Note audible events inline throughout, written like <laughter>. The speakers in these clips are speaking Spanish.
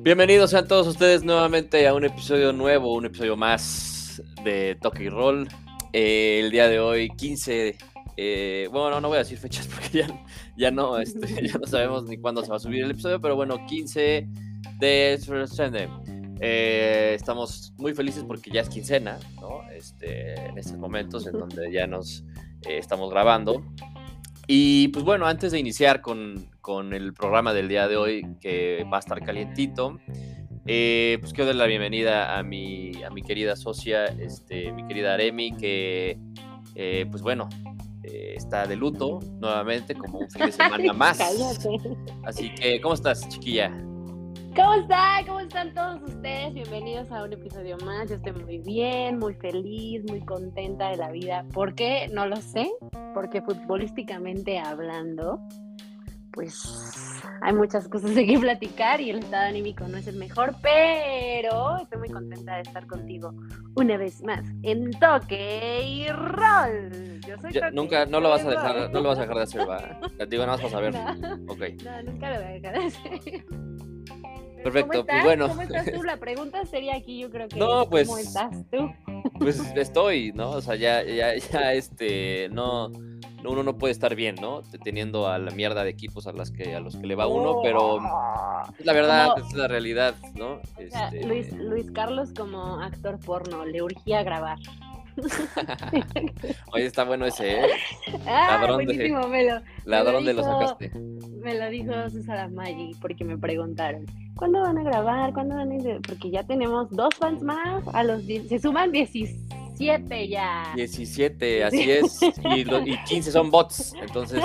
Bienvenidos sean todos ustedes nuevamente a un episodio nuevo, un episodio más de Toque y Roll. Eh, el día de hoy, 15. eh, bueno, no, voy a decir fechas <laughs> porque ya, ya, no, este, <laughs> ya no sabemos ni cuándo se va a subir el episodio, pero bueno, 15 de. Eh, estamos muy felices porque ya es quincena, ¿no? Este, en estos momentos en donde ya nos eh, estamos grabando. Y pues bueno, antes de iniciar con, con el programa del día de hoy, que va a estar calientito, eh, pues quiero dar la bienvenida a mi, a mi querida socia, este, mi querida Aremi, que eh, pues bueno, eh, está de luto nuevamente, como un fin de <laughs> semana más. Así que, ¿cómo estás, chiquilla? ¿Cómo están? ¿Cómo están todos ustedes? Bienvenidos a un episodio más. Yo estoy muy bien, muy feliz, muy contenta de la vida. ¿Por qué? No lo sé. Porque futbolísticamente hablando, pues hay muchas cosas de qué platicar y el estado anímico no es el mejor, pero estoy muy contenta de estar contigo una vez más en Toque y Roll. Yo soy Toque nunca, no lo vas a dejar, no lo vas a dejar de hacer, va. Te <laughs> digo nada más para saber. No. Ok, No, nunca lo voy a dejar de hacer. Perfecto, ¿Cómo pues bueno. ¿Cómo estás tú? <laughs> La pregunta sería aquí, yo creo que. No, pues- ¿Cómo estás tú? pues estoy, ¿no? O sea, ya, ya, ya, este, no, no, uno no puede estar bien, ¿no? Teniendo a la mierda de equipos a las que, a los que le va uno, pero es la verdad, Como- es la realidad, ¿no? O sea, Este, Luis, Luis Carlos como actor porno, le urgía grabar. <laughs> Oye, está bueno ese, ¿eh? Ah, Ladrón de- buenísimo, me lo, Ladrón de lo dijo- sacaste. me lo dijo Susana Maggi porque me preguntaron, ¿cuándo van a grabar? ¿Cuándo van a? Porque ya tenemos dos fans más, a los die- se suman 17 ya. 17, así es, y, lo- y 15 son bots, entonces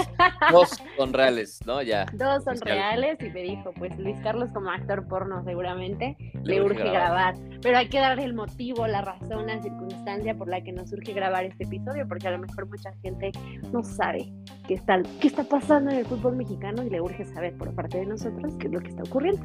dos son reales, ¿no? Ya. Dos son Oficial. reales y me dijo, pues Luis Carlos como actor porno seguramente Le le urge urge grabar. grabar. Pero hay que darle el motivo, la razón, la circunstancia por la que nos urge grabar este episodio, porque a lo mejor mucha gente no sabe qué está, qué está pasando en el fútbol mexicano y le urge saber por parte de nosotros qué es lo que está ocurriendo.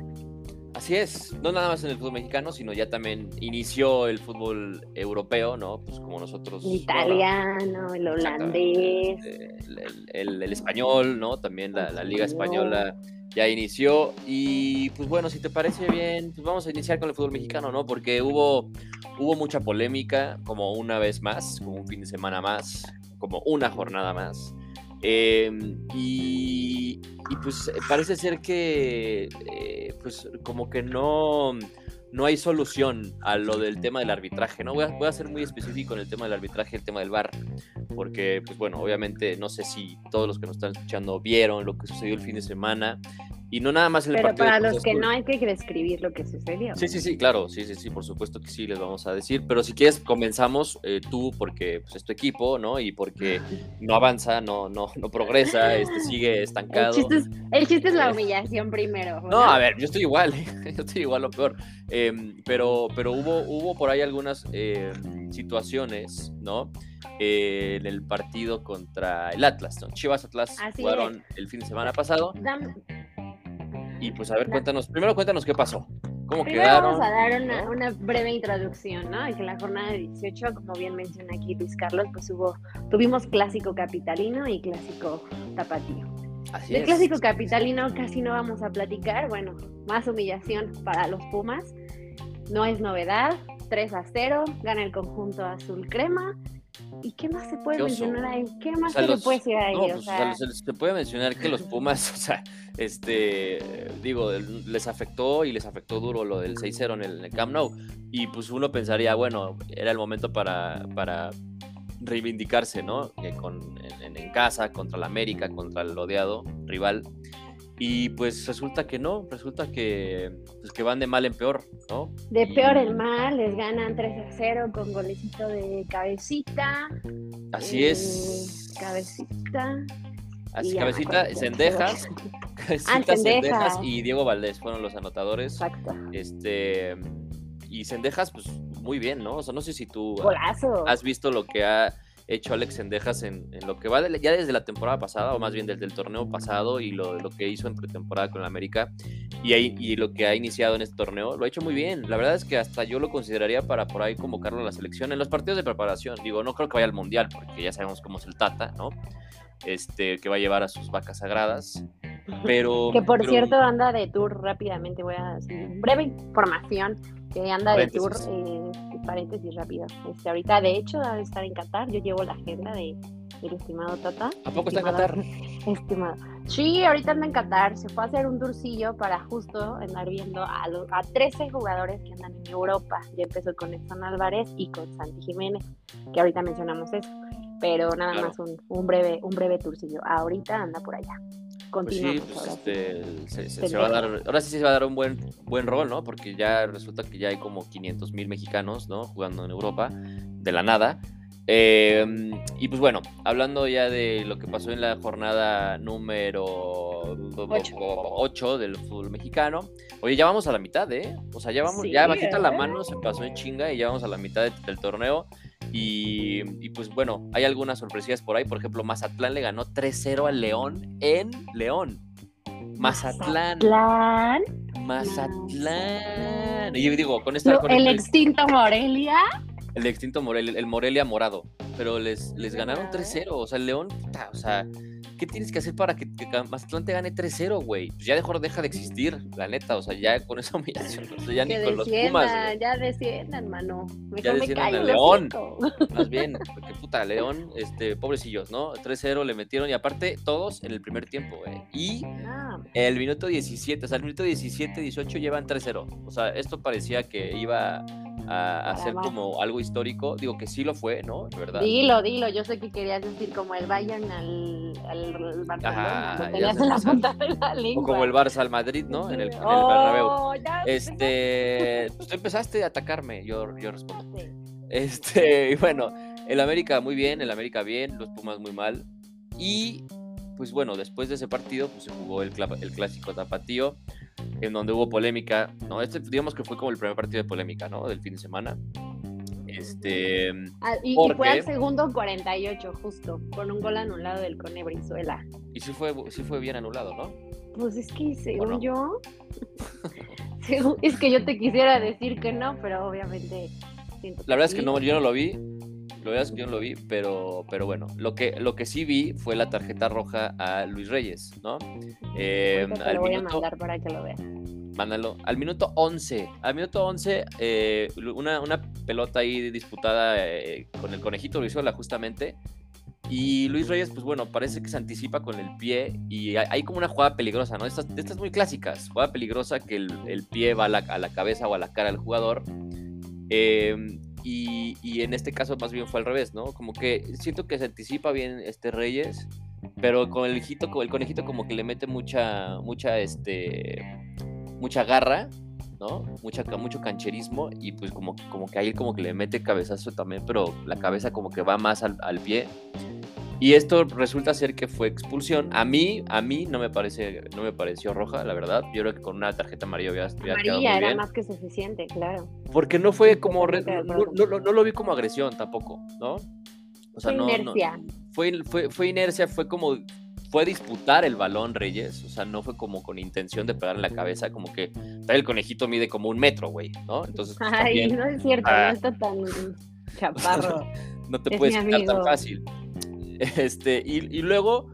Así es, no nada más en el fútbol mexicano, sino ya también inició el fútbol europeo, ¿no? Pues como nosotros. El italiano, el holandés. El, el- el español, ¿no? También la, la Liga Español. Española ya inició. Y pues bueno, si te parece bien, pues vamos a iniciar con el fútbol mexicano, ¿no? Porque hubo, hubo mucha polémica, como una vez más, como un fin de semana más, como una jornada más. Eh, y, pues parece ser que eh, pues como que no, no hay solución a lo del tema del arbitraje, ¿no? Voy a, voy a ser muy específico en el tema del arbitraje, el tema del VAR, porque pues bueno, obviamente no sé si todos los que nos están escuchando vieron lo que sucedió el fin de semana y no nada más en el Pero partido de para Cruz los que Azul. no hay que describir lo que sucedió. Sí, sí, sí, claro, sí, sí, sí, por supuesto que sí, les vamos a decir, pero si quieres comenzamos eh, tú porque pues, es tu equipo, ¿no? Y porque no avanza, no, no, no progresa, este sigue El estancado. chiste, es, el chiste es la Eh. humillación primero. No, a ver, yo estoy igual, <laughs> yo estoy igual o peor. Em, pero, pero hubo, hubo por ahí algunas em, situaciones, ¿no? Eh, en el partido contra el Atlas, ¿no? Chivas Atlas Así jugaron el fin de semana pasado. Dam- Y pues a ver, cuéntanos, primero cuéntanos qué pasó. ¿Cómo Primero quedaron? vamos a dar una, breve introducción, ¿no? Que la jornada de 18, como bien menciona aquí Luis Carlos, pues hubo, tuvimos clásico capitalino y clásico tapatío. Así Del es. clásico capitalino casi no vamos a platicar, bueno, más humillación para los Pumas, no es novedad, 3 a 0, gana el conjunto azul crema. ¿Y qué más se puede mencionar ahí? ¿Qué más O sea, se los- le puede decir ahí? No, O pues, o sea, sea, se, puede mencionar que los Pumas, <laughs> o sea, este, digo, les afectó y les afectó duro lo del 6-0 en el, en el Camp Nou. Y pues uno pensaría, bueno, era el momento para, para reivindicarse, ¿no? Que con, en, en casa, contra la América, contra el odiado rival. Y pues resulta que no, resulta que, pues, que van de mal en peor, ¿no? de y- peor en mal, les ganan 3 a 0 con golecito de cabecita. Así eh, es. Cabecita. Así, ya, cabecita, Cendejas, <laughs> cabecita, Cendejas. Cendejas y Diego Valdés fueron los anotadores. Exacto. Este y Cendejas, pues muy bien, ¿no? O sea, no sé si tú Golazo. has visto lo que ha hecho Alex Sendejas en, en lo que va de- ya desde la temporada pasada, o más bien desde el torneo pasado y lo, lo que hizo en pretemporada con la América y, ahí, y lo que ha iniciado en este torneo, lo ha hecho muy bien. La verdad es que hasta yo lo consideraría para por ahí convocarlo a la selección en los partidos de preparación. Digo, no creo que vaya al Mundial, porque ya sabemos cómo es el Tata, ¿no? Este, que va a llevar a sus vacas sagradas. Pero. Que por pero- cierto anda de tour rápidamente, voy a hacer breve información que anda de tour, Paréntesis. eh, paréntesis rápido. Este, ahorita de hecho debe estar en Qatar, yo llevo la agenda de del estimado Tata. ¿A poco está en Estimado- Qatar? Estimado. Sí, ahorita anda en Qatar, se fue a hacer un tourcillo para justo andar viendo a, lo- a 13 jugadores que andan en Europa. Ya empezó con Edson Álvarez y con Santi Jiménez, que ahorita mencionamos eso. Pero nada Claro. más un, un breve un breve tourcillo. Ahorita anda por allá. Pues sí, Continuamos pues ahora sí. este, se, se- Te se va a dejo. dar, ahora sí se va a dar un buen, buen rol, ¿no? Porque ya resulta que ya hay como 500 mil mexicanos, ¿no? Jugando en Europa, de la nada. Eh, y pues bueno, hablando ya de lo que pasó en la jornada número Ocho. 8 del fútbol mexicano. Oye, ya vamos a la mitad, ¿eh? O sea, ya vamos, Sí, ya bajita la ¿eh? mano, se pasó en chinga y ya vamos a la mitad de- del torneo. Y, y, pues bueno, hay algunas sorpresillas por ahí. Por ejemplo, Mazatlán le ganó 3-0 al León en León. Mazatlán. Mazatlán. Mazatlán. Y yo digo, con esta. Con el el, extinto Morelia. el extinto Morelia, el Morelia morado. Pero les, les ganaron Morado. 3-0. O sea, el León, o sea, ¿qué tienes que hacer para que, que Mazatlán te gane 3-0, güey? Pues ya dejó, deja de existir, la neta. O sea, ya con esa humillación, o sea, ya ni con los Pumas, ya desciendan, mano. Mejor Ya me desciendan el León. <laughs> Más bien, porque puta, León, este, pobrecillos, ¿no? 3-0 le metieron y aparte todos en el primer tiempo, güey. Y Ah, el minuto 17, o sea, el minuto 17, 18 llevan 3-0. O sea, esto parecía que iba a, a más. como algo histórico. Digo que sí lo fue, ¿no? De verdad. dilo, dilo. Yo sé que querías decir como el al, al Barcelona. Ajá, lo ya tenías sé, en la o sea, punta de la lengua. O como el Barça al Madrid, ¿no? En el, en el Bernabéu. Oh, Este, pues tú empezaste a atacarme, yo, yo respondo. Este, y bueno, el América muy bien, el América bien, los Pumas muy mal. Y pues bueno, después de ese partido, pues se jugó el, el clásico tapatío, en donde hubo polémica, ¿no? Este, digamos que fue como el primer partido de polémica, ¿no? Del fin de semana. Este, Ah, y, y ¿Por fue al segundo 48, justo, con un gol anulado del Cone Brizuela. y sí fue, sí fue bien anulado, ¿no? Pues es que según no? yo, <laughs> según- es que yo te quisiera decir que no, pero obviamente siento La verdad es que no, yo no lo vi. Es que yo no lo vi, pero, pero bueno, lo que, lo que sí vi fue la tarjeta roja a Luis Reyes, ¿no? Eh, te lo voy a mandar para que lo veas. Mándalo. Al minuto 11. Al minuto 11, eh, una, una pelota ahí disputada eh, con el conejito Brizuela justamente. Y Luis Reyes, pues bueno, parece que se anticipa con el pie y hay, como una jugada peligrosa, ¿no? Estas, estas muy clásicas. Jugada peligrosa que el, el pie va a la, a la cabeza o a la cara del jugador. Eh, y, y en este caso más bien fue al revés, ¿no? Como que siento que se anticipa bien este Reyes, pero con el hijito, el conejito como que le mete mucha, mucha, este, mucha garra, ¿no? Mucha, mucho cancherismo y pues como, como que ahí como que le mete cabezazo también, pero la cabeza como que va más al, al pie. Y esto resulta ser que fue expulsión. A mí, a mí no me parece, no me pareció roja, la verdad. Yo creo que con una tarjeta amarilla hubiera, hubiera quedado muy era bien. más que suficiente, claro. Porque no fue como. re- no, acuerdo. no- no- no lo vi como agresión tampoco, ¿no? O sea, Fue inercia. fue, fue, fue inercia, fue como. Fue disputar el balón Reyes, o sea, no fue como con intención de pegar en la cabeza, como que el conejito mide como un metro, güey, ¿no? Entonces, pues, Ay, también no es cierto, Ah. no está tan chaparro. <laughs> no te es puedes quitar tan fácil. Este, y, y luego,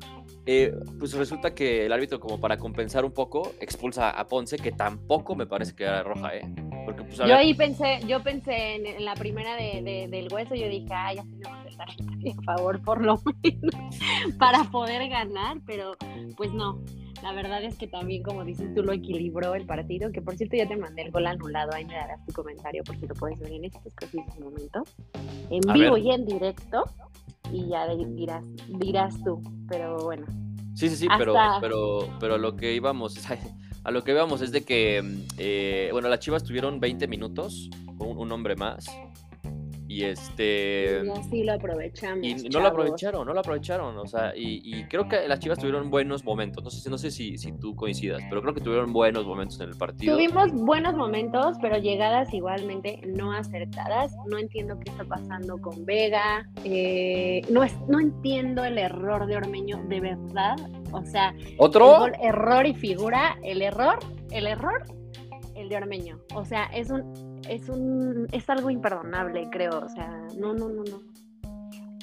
eh, pues resulta que el árbitro, como para compensar un poco, expulsa a Ponce, que tampoco me parece que era roja, ¿eh? Porque, pues, a Yo ver, ahí pensé, yo pensé en, en la primera de, de- del hueso, yo dije, ay, ya tenemos el tarjeta de favor por lo menos <laughs> para poder ganar, pero pues no. La verdad es que también, como dices tú, lo equilibró el partido, que por cierto ya te mandé el gol anulado, ahí me darás tu comentario por si lo puedes ver en estos precisos momentos, en A vivo ver. y en directo, y ya dirás, dirás tú, pero bueno. Sí, sí, sí, pero, Hasta- pero, pero a lo que íbamos, <laughs> a lo que íbamos es de que, mm, eh, bueno, las Chivas tuvieron 20 minutos un, un hombre más Y este. Y así lo aprovechamos. Y no lo aprovecharon, no lo aprovecharon. O sea, y, creo que las chivas tuvieron buenos momentos. No sé, no sé si, si tú coincidas, pero creo que tuvieron buenos momentos en el partido. Tuvimos buenos momentos, pero llegadas igualmente no acertadas. No entiendo qué está pasando con Vega. Eh, no, es, no entiendo el error de Ormeño, de verdad. O sea, ¿otro? error y figura. El error, el error, el de Ormeño. O sea, es un es un es algo imperdonable, creo, o sea, no, no, no, no.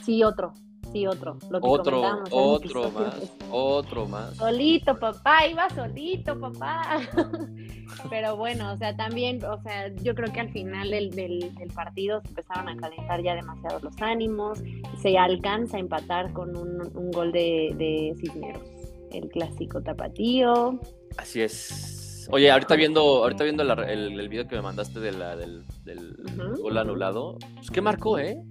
Sí, otro, sí, otro. Lo que otro, otro más, otro más. Solito, papá, iba solito, papá. <laughs> Pero bueno, o sea, también, o sea, yo creo que al final del, del, partido se empezaron a calentar ya demasiado los ánimos, se alcanza a empatar con un, un gol de, de Cisneros, el clásico tapatío. Así es. Oye, ahorita viendo, ahorita viendo el, el, video que me mandaste de la, del, del gol anulado, pues ¿qué marcó, eh?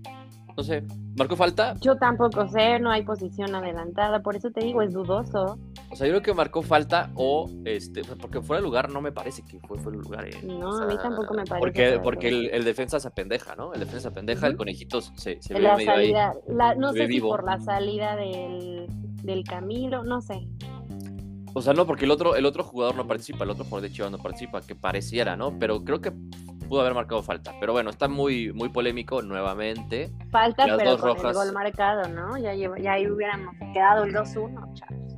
No sé, ¿marcó falta? Yo tampoco sé, no hay posición adelantada, por eso te digo, es dudoso. O sea, yo creo que marcó falta o, este, porque fuera de lugar no me parece que fue fuera de lugar. Eh. No, a mí tampoco me parece. Porque, porque el, defensa se pendeja, ¿no? El defensa se pendeja, el conejito se, se ve la salida, no sé si por la salida del, del Camilo, no sé. O sea, no, porque el otro, el otro jugador no participa, el otro jugador de Chivas no participa, que pareciera, ¿no? Pero creo que pudo haber marcado falta. Pero bueno, está muy, muy polémico nuevamente. Falta, pero con el gol marcado, ¿no? Ya, ya ahí hubiéramos quedado el 2-1, chavos,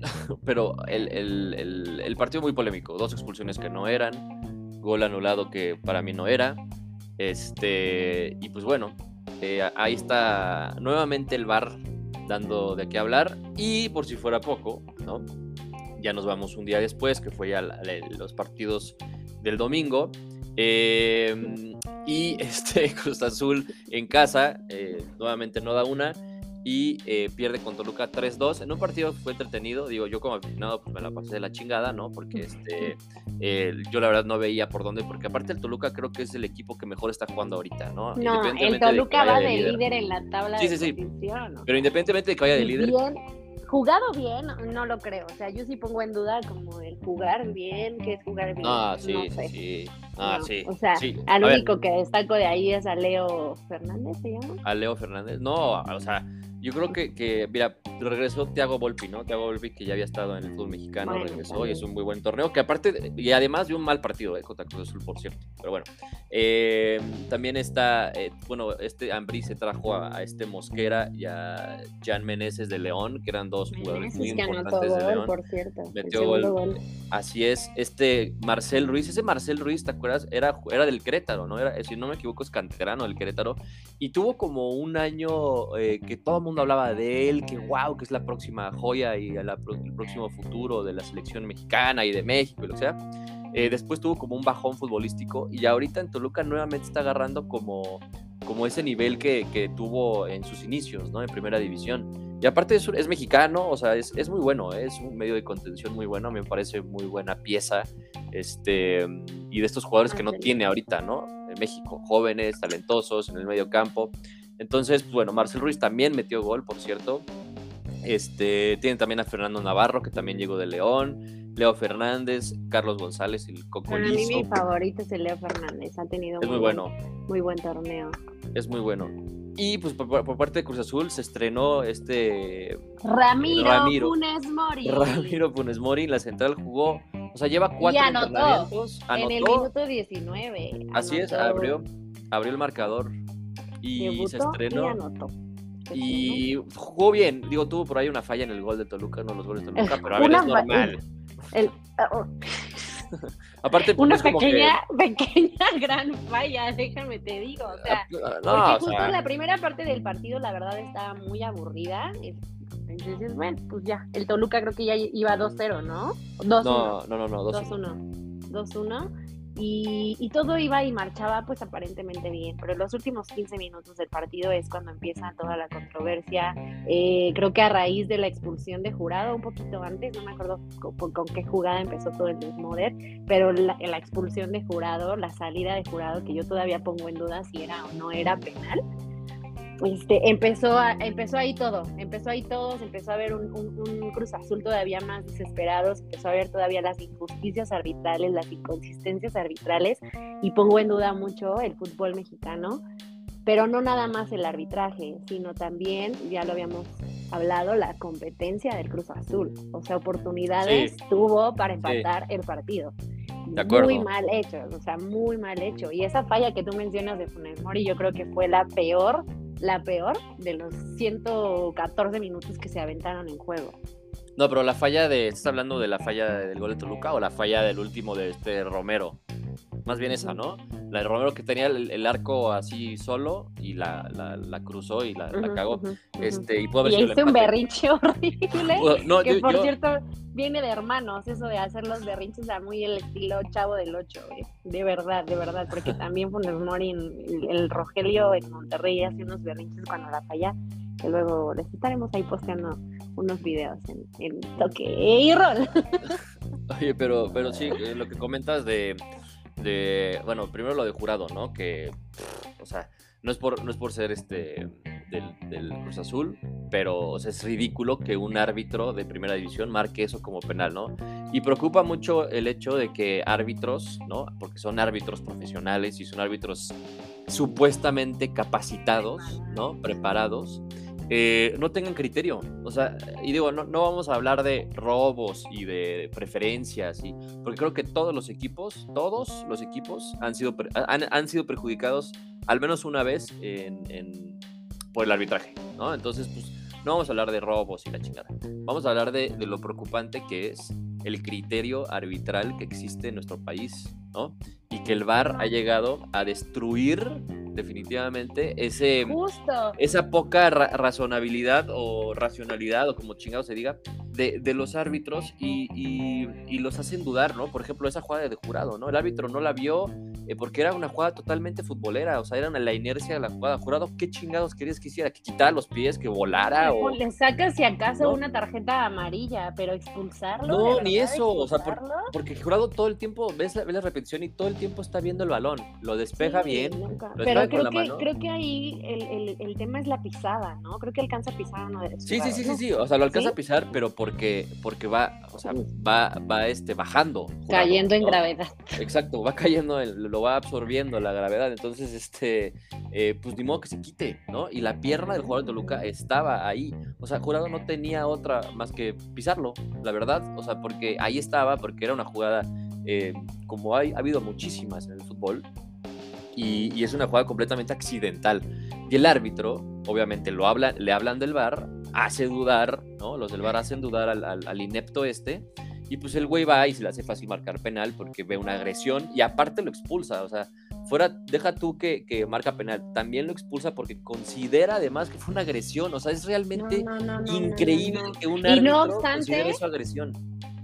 <laughs> pero el, el, el, partido muy polémico. Dos expulsiones que no eran, gol anulado que para mí no era. Este, y pues bueno, eh, ahí está nuevamente el VAR dando de qué hablar. Y por si fuera poco, ¿no? Ya nos vamos un día después, que fue ya los partidos del domingo. Em, y <laughs> este Cruz Azul en casa, eh, nuevamente no da una y eh, pierde con Toluca 3-2 en un partido que fue entretenido. Digo, yo como aficionado pues me la pasé de la chingada, ¿no? Porque este, eh, yo la verdad no veía por dónde, porque aparte el Toluca creo que es el equipo que mejor está jugando ahorita, ¿no? No, el Toluca va de líder. en la tabla de sí, Pero independientemente de que vaya de líder, jugado bien, no lo creo. O sea, yo sí pongo en duda como el jugar bien, que es jugar bien. Ah, sí, sí. Ah, sí. O sea, al único que destaco de ahí es a Leo Fernández, ¿se llama? A Leo Fernández. No, o sea, yo creo que, que, mira, regresó Thiago Volpi, ¿no? Thiago Volpi, que ya había estado en el fútbol mexicano, regresó y es un muy buen torneo, que aparte, y además de un mal partido eh, contra Cruz Azul, por cierto. Pero bueno, eh, también está, eh, bueno, este Ambrí se trajo a, este Mosquera y a Jan Meneses de León, que eran dos jugadores muy importantes de León. Por cierto, Metió gol. Así es, este Marcel Ruiz, ese Marcel Ruiz, ¿te acuerdas? Era, era del Querétaro, ¿no? Era, si no me equivoco, es canterano del Querétaro, y tuvo como un año que todo el mundo hablaba de él, que wow, que es la próxima joya y el próximo futuro de la selección mexicana y de México y lo que sea. Eh, después tuvo como un bajón futbolístico y ahorita en Toluca nuevamente está agarrando como, como ese nivel que, que tuvo en sus inicios, ¿no? En primera división. Y aparte es, es mexicano, o sea, es, es, muy bueno, ¿eh? es un medio de contención muy bueno, me parece muy buena pieza. Este, y de estos jugadores que no tiene ahorita, ¿no? En México, jóvenes, talentosos, en el medio campo. Entonces, bueno, Marcel Ruiz también metió gol, por cierto. Este, tienen también a Fernando Navarro, que también llegó de León. Leo Fernández, Carlos González, el Coco A mí mi favorito es el Leo Fernández, ha tenido es muy, bueno. muy buen torneo. Es muy bueno. Y pues por, parte de Cruz Azul se estrenó este Ramiro, Funes Mori. Ramiro Funes Mori, la central jugó, o sea, lleva cuatro y anotó, En el minuto 19. Así es, abrió, abrió el marcador y se estrenó. Y, jugó bien. Digo, tuvo por ahí una falla en el gol de Toluca, no los goles de Toluca, pero a ver, es normal. Ah, oh. <laughs> Aparte, una pequeña, <laughs> pequeña gran falla, déjame te digo. O sea, ah, porque justo la primera parte del partido, la verdad, estaba muy aburrida. Entonces, bueno, pues ya. El Toluca creo que ya iba 2-0, ¿no? 2-1. No, no, no, no, 2-1. 2-1. Y, todo iba y marchaba pues aparentemente bien, pero los últimos 15 minutos del partido es cuando empieza toda la controversia. Eh, creo que a raíz de la expulsión de jurado, un poquito antes, no me acuerdo con, qué jugada empezó todo el desmoder, pero la, la, expulsión de jurado, la salida de jurado, que yo todavía pongo en duda si era o no era penal, este, empezó, empezó ahí todo, empezó ahí todo, se empezó a ver un, Cruz Azul todavía más desesperado, se empezó a ver todavía las injusticias arbitrales, las inconsistencias arbitrales, y pongo en duda mucho el fútbol mexicano, pero no nada más el arbitraje, sino también, ya lo habíamos hablado, la competencia del Cruz Azul. O sea, oportunidades tuvo para empatar el partido. Muy mal hecho, o sea, muy mal hecho. Y esa falla que tú mencionas de Funes Mori, yo creo que fue la peor, la peor de los 114 minutos que se aventaron en juego. No, pero la falla de. ¿Estás hablando de la falla del gol de Toluca o la falla del último de este Romero? Más bien esa, ¿no? La de Romero que tenía el, arco así solo y la, la, cruzó y la, cagó. este, y pudo haber y un berrinche horrible. <laughs> que por cierto, viene de hermanos, eso de hacer los berrinches a muy el estilo chavo del 8, de verdad, de verdad, porque <laughs> también Funes Mori, el, el Rogelio en Monterrey hace unos berrinches cuando la falla, que luego les estaremos ahí posteando unos videos en, en toque y rol. <laughs> Oye, pero, pero sí, eh, lo que comentas de de, bueno, primero lo de jurado, ¿no? Que, o sea, no es por, no es por ser este del, Cruz Azul, pero es ridículo que un árbitro de primera división marque eso como penal, ¿no? Y preocupa mucho el hecho de que árbitros, ¿no? Porque son árbitros profesionales y son árbitros supuestamente capacitados, ¿no? Preparados eh, no tengan criterio. O sea, y digo, no, no, vamos a hablar de robos y de preferencias, y, porque creo que todos los equipos, todos los equipos han sido, han, sido perjudicados al menos una vez en, por el arbitraje, ¿no? Entonces, pues, no vamos a hablar de robos y la chingada. Vamos a hablar de, de lo preocupante que es el criterio arbitral que existe en nuestro país, ¿no? Y que el VAR ha llegado a destruir definitivamente ese esa poca razonabilidad o racionalidad o como chingado se diga de, los árbitros y, y, los hacen dudar, ¿no? Por ejemplo, esa jugada de jurado, ¿no? El árbitro no la vio eh, porque era una jugada totalmente futbolera, o sea, era la inercia de la jugada. Jurado, ¿qué chingados querías que hiciera? ¿Que quitara los pies, que volara? O... Le sacas si acaso una tarjeta amarilla, pero expulsarlo. No, ni eso, o sea, porque Jurado todo el tiempo, ves la, la, repetición y todo el tiempo está viendo el balón, lo despeja bien. pero creo que, creo que ahí el, el, el, tema es la pisada, ¿no? Creo que alcanza a pisar uno de Sí, sí, sí, sí, sí, o sea, lo alcanza a pisar, pero porque, porque va, o sea, va, va este, bajando. Cayendo en gravedad. Exacto, va cayendo, lo va absorbiendo la gravedad, entonces, este, eh, pues ni modo que se quite, ¿no? Y la pierna del jugador de Toluca estaba ahí, o sea, Jurado no tenía otra más que pisarlo, la verdad, o sea, porque ahí estaba, porque era una jugada, eh, como hay, ha habido muchísimas en el fútbol, y, es una jugada completamente accidental. Y el árbitro, obviamente, lo habla, le hablan del bar, hace dudar, ¿no? Los del bar hacen dudar al, inepto este. Y pues el güey va y se le hace fácil marcar penal porque ve una agresión y aparte lo expulsa. O sea, fuera, deja tú que, que marca penal, también lo expulsa porque considera además que fue una agresión. O sea, es realmente increíble que un árbitro considere su agresión.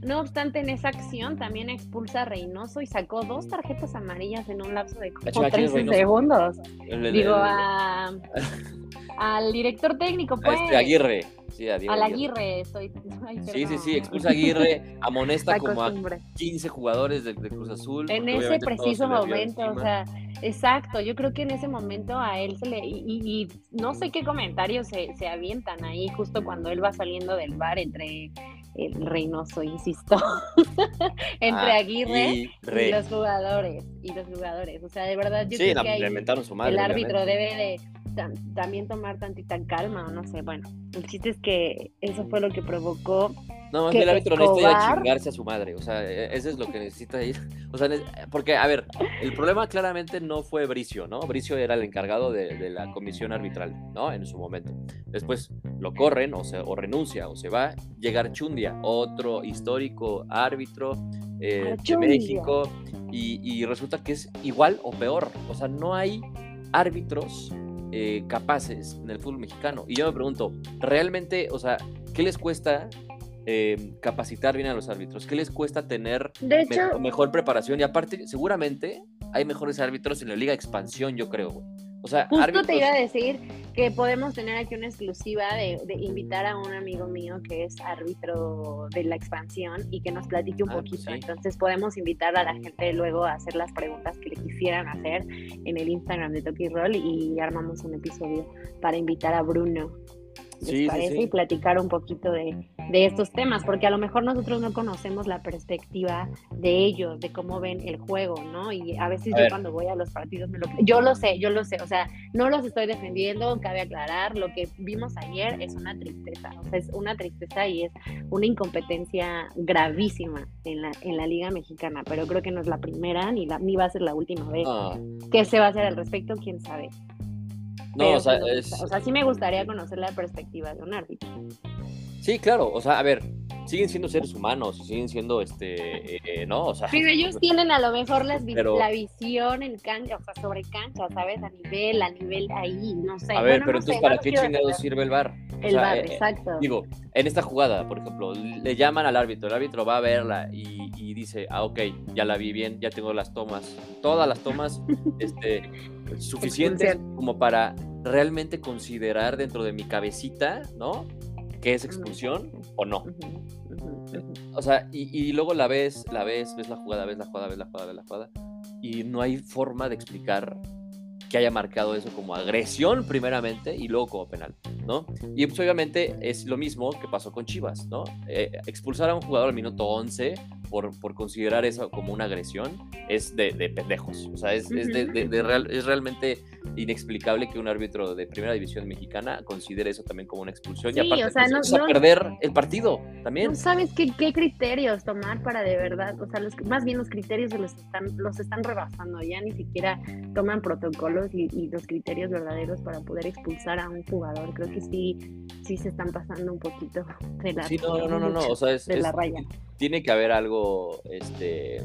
No obstante, en esa acción también expulsa a Reynoso y sacó dos tarjetas amarillas en un lapso de como 13 segundos. Digo, a, al director técnico, pues. A este Aguirre. Sí, a Al Aguirre, estoy. sí, sí, sí, expulsa a Aguirre, amonesta como a 15 jugadores de, Cruz Azul. En ese preciso momento, o sea, exacto, yo creo que en ese momento a él se le. Y, no sé qué comentarios se, se avientan ahí justo cuando él va saliendo del bar entre el Reynoso, insisto, <laughs> entre ah, Aguirre y, los jugadores. Y los jugadores. O sea, de verdad, yo creo que el árbitro debe de también tomar tantita calma, o no sé. Bueno, el chiste es que eso fue lo que provocó no, que el árbitro necesita ir a chingarse a su madre. O sea, e, eso es lo que necesita ir. O sea, porque, a ver, el problema claramente no fue Bricio, ¿no? Bricio era el encargado de, la comisión arbitral, ¿no? En su momento. Después lo corren o, se, o renuncia o se va. Llegar Chundia, otro histórico árbitro eh, de México. Y, y, resulta que es igual o peor. O sea, no hay árbitros eh, capaces en el fútbol mexicano. Y yo me pregunto, ¿realmente, o sea, qué les cuesta Em, capacitar bien a los árbitros? ¿Qué les cuesta tener mejor preparación? Y aparte, seguramente hay mejores árbitros en la Liga Expansión, yo creo, O sea, Justo te iba a decir que podemos tener aquí una exclusiva de, invitar a un amigo mío que es árbitro de la expansión y que nos platique un ah, pues poquito. Entonces podemos invitar a la gente luego a hacer las preguntas que le quisieran hacer en el Instagram de Toki Roll y armamos un episodio para invitar a Bruno ¿Les parece? Y platicar un poquito de, estos temas, porque a lo mejor nosotros no conocemos la perspectiva de ellos, de cómo ven el juego, ¿no? Y a veces yo cuando voy a los partidos me lo... Yo lo sé, yo lo sé, o sea, no los estoy defendiendo, cabe aclarar, lo que vimos ayer es una tristeza, o sea, es una tristeza y es una incompetencia gravísima en la, en la Liga Mexicana, pero creo que no es la primera ni, la, ni va a ser la última vez. ¿Qué se va a hacer al respecto? ¿Quién sabe? No, o sea, o sea, sí me gustaría conocer la perspectiva de un árbitro. Sí, claro, o sea, a ver, siguen siendo seres humanos, siguen siendo, este, eh, ¿no? O sea, pero ellos tienen a lo mejor la visión en cancha, o sea, sobre cancha, ¿sabes? A nivel, a nivel ahí, no sé. A ver, pero entonces, ¿para qué chingados sirve el bar? El bar, eh, exacto. Digo, en esta jugada, por ejemplo, le llaman al árbitro, el árbitro va a verla y, y dice, ah, ok, ya la vi bien, ya tengo las tomas, todas las tomas, <laughs> este, suficientes como para realmente considerar dentro de mi cabecita, ¿no? ¿Qué es expulsión o no? O sea, y, luego la ves, la ves, ves la jugada, ves la jugada, ves la jugada, ves la jugada, y no hay forma de explicar que haya marcado eso como agresión primeramente y luego como penal, ¿no? Y pues obviamente es lo mismo que pasó con Chivas, ¿no? Eh, expulsar a un jugador al minuto 11 por, por considerar eso como una agresión es de, de pendejos, o sea, es, es, de, de, real, es realmente inexplicable que un árbitro de primera división mexicana considere eso también como una expulsión y aparte o sea, pues, no, a perder el partido también. No sabes qué, qué, criterios tomar para de verdad, o sea, los, más bien los criterios los están, los están rebasando, ya ni siquiera toman protocolos y, los criterios verdaderos para poder expulsar a un jugador. Creo que sí, sí se están pasando un poquito de la, sí, no, no, no, no, <laughs> o sea, es, de la raya. Tiene que haber algo, este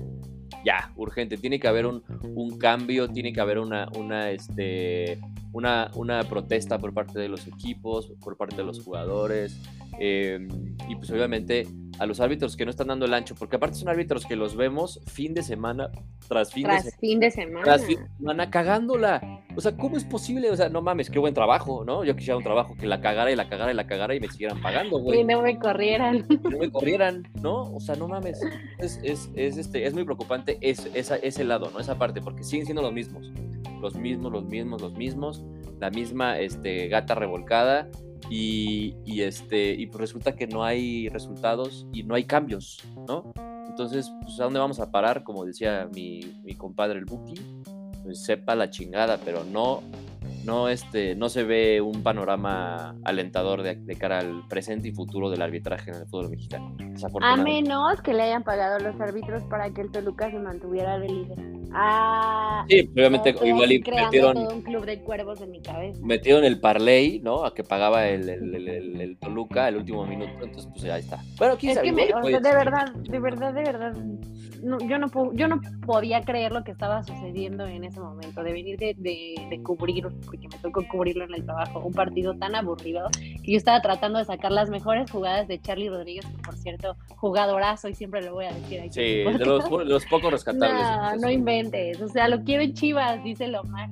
ya, urgente. Tiene que haber un, un cambio, tiene que haber una, una, este, una, una, protesta por parte de los equipos, por parte de los jugadores. Em, y pues obviamente a los árbitros que no están dando el ancho, porque aparte son árbitros que los vemos fin de semana tras fin, de, fin de semana. Tras fin de semana cagándola. O sea, ¿cómo es posible? O sea, no mames, qué buen trabajo, ¿no? Yo quisiera un trabajo que la cagara y la cagara y la cagara y me siguieran pagando, güey. Y no me corrieran. no me corrieran, ¿no? O sea, no mames. Es, es, es este, es muy preocupante es, esa, ese lado, ¿no? Esa parte, porque siguen siendo los mismos. Los mismos, los mismos, los mismos. La misma este, gata revolcada. Y, y, este, y pues resulta que no hay resultados y no hay cambios, ¿no? Entonces, pues, ¿a dónde vamos a parar? Como decía mi, mi compadre el Buki, pues sepa la chingada, pero no no, este, no se ve un panorama alentador de, cara al presente y futuro del arbitraje en el fútbol mexicano. A menos que le hayan pagado los árbitros para que el Toluca se mantuviera de líder. Ah, sí, obviamente igual y metieron un club de cuervos en mi cabeza. Metieron el parlay, ¿no? A que pagaba el, el, Toluca el último minuto, entonces pues ahí está. Bueno, quién es Que de verdad, de verdad, de verdad, yo no yo no podía creer lo que estaba sucediendo en ese momento, de venir de, de cubrir porque me tocó cubrirlo en el trabajo, un partido tan aburrido que yo estaba tratando de sacar las mejores jugadas de Charlie Rodríguez, que por cierto, jugadorazo y siempre lo voy a decir aquí. Sí, de los, pocos rescatables. No, no inventes, o sea, lo quiero en Chivas, dice Lomar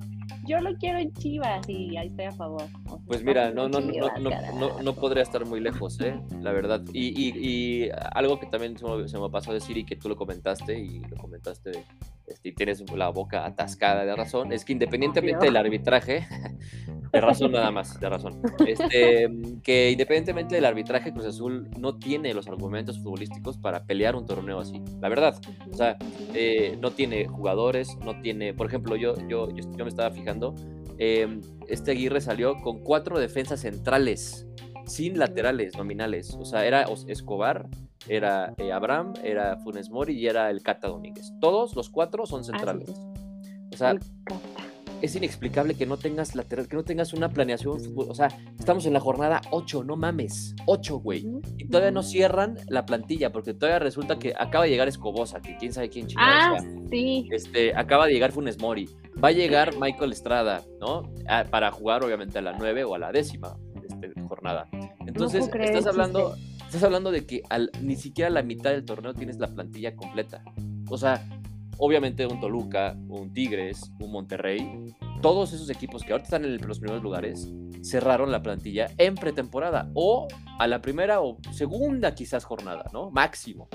yo lo quiero en Chivas y ahí estoy a favor. Pues mira, no, no, no, no, no, podría estar muy lejos, ¿eh? la verdad. Y, y, y algo que también se me, se me, pasó a decir y que tú lo comentaste y lo comentaste este, y tienes la boca atascada de razón, es que independientemente del arbitraje, <laughs> de razón nada más, de razón, este, que independientemente del arbitraje, Cruz Azul no tiene los argumentos futbolísticos para pelear un torneo así, la verdad. O sea, eh, no tiene jugadores, no tiene, por ejemplo, yo, yo, yo, me estaba fijando, em, este Aguirre salió con cuatro defensas centrales, sin laterales nominales. O sea, era Escobar, era eh, Abraham, era Funes Mori y era el Cata Domínguez. Todos los cuatro son centrales. O sea, es inexplicable que no tengas lateral, que no tengas una planeación. O sea, estamos en la jornada 8, no mames. 8, güey. Y todavía no cierran la plantilla, porque todavía resulta que acaba de llegar Escobosa, que quién sabe quién Ah, sí. Este, acaba de llegar Funes Mori. Va a llegar Michael Estrada, ¿no? para jugar, obviamente, a la 9 o a la décima jornada. Entonces, estás hablando. <laughs> Estás hablando de que al, ni siquiera la mitad del torneo tienes la plantilla completa. O sea, obviamente un Toluca, un Tigres, un Monterrey, todos esos equipos que ahorita están en los primeros lugares, cerraron la plantilla en pretemporada o a la primera o segunda quizás jornada, ¿no? Máximo.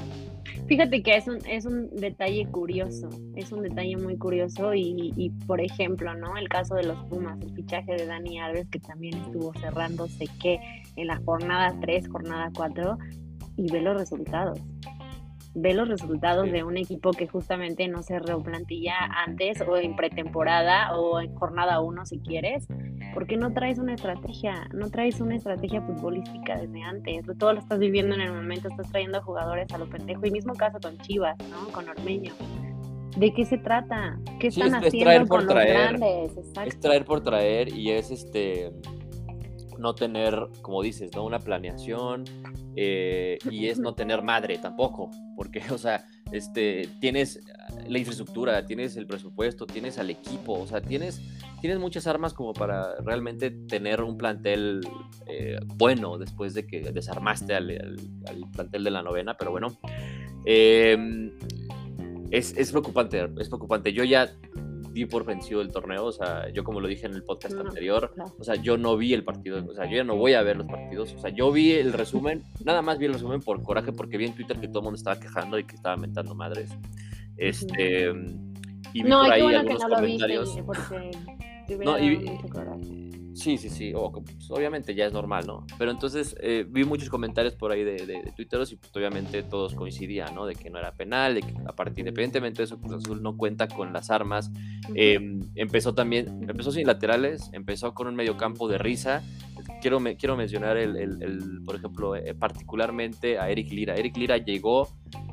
Fíjate que es un, es un detalle curioso, es un detalle muy curioso y, y, por ejemplo, ¿no? El caso de los Pumas, el fichaje de Dani Alves que también estuvo cerrándose que en la jornada 3, jornada 4 y ve los resultados. Ve los resultados de un equipo que justamente no se replantilla antes o en pretemporada o en jornada uno si quieres, ¿por qué no traes una estrategia? No traes una estrategia futbolística desde antes, todo lo estás viviendo en el momento, estás trayendo jugadores a lo pendejo y mismo caso con Chivas, ¿no? Con Ormeño. ¿De qué se trata? ¿Qué están haciendo con los grandes? Es traer por traer y es este no tener, como dices, ¿no? Una planeación eh, y es no tener madre tampoco, porque, <laughs> o sea, este, tienes la infraestructura, tienes el presupuesto, tienes al equipo, o sea, tienes, tienes muchas armas como para realmente tener un plantel eh, bueno después de que desarmaste al, plantel de la novena, pero bueno, em, es, es preocupante, es preocupante. Yo ya di por vencido el torneo, o sea, yo como lo dije en el podcast anterior, o sea, yo no vi el partido, o sea, yo ya no voy a ver los partidos, o sea, yo vi el resumen, nada más vi el resumen por coraje, porque vi en Twitter que todo el mundo estaba quejando y que estaba mentando madres. Este, y vi por ahí algunos comentarios. no, y, Sí, sí, sí, pues, obviamente ya es normal, ¿no? Pero entonces eh, vi muchos comentarios por ahí de, de, Twitteros y pues obviamente todos coincidían, ¿no? De que no era penal, de que aparte, independientemente de eso, Cruz Azul no cuenta con las armas. Em, empezó también, empezó sin laterales, empezó con un mediocampo de risa. Quiero, me, quiero mencionar, el, el, por ejemplo, eh, particularmente a Eric Lira. Eric Lira llegó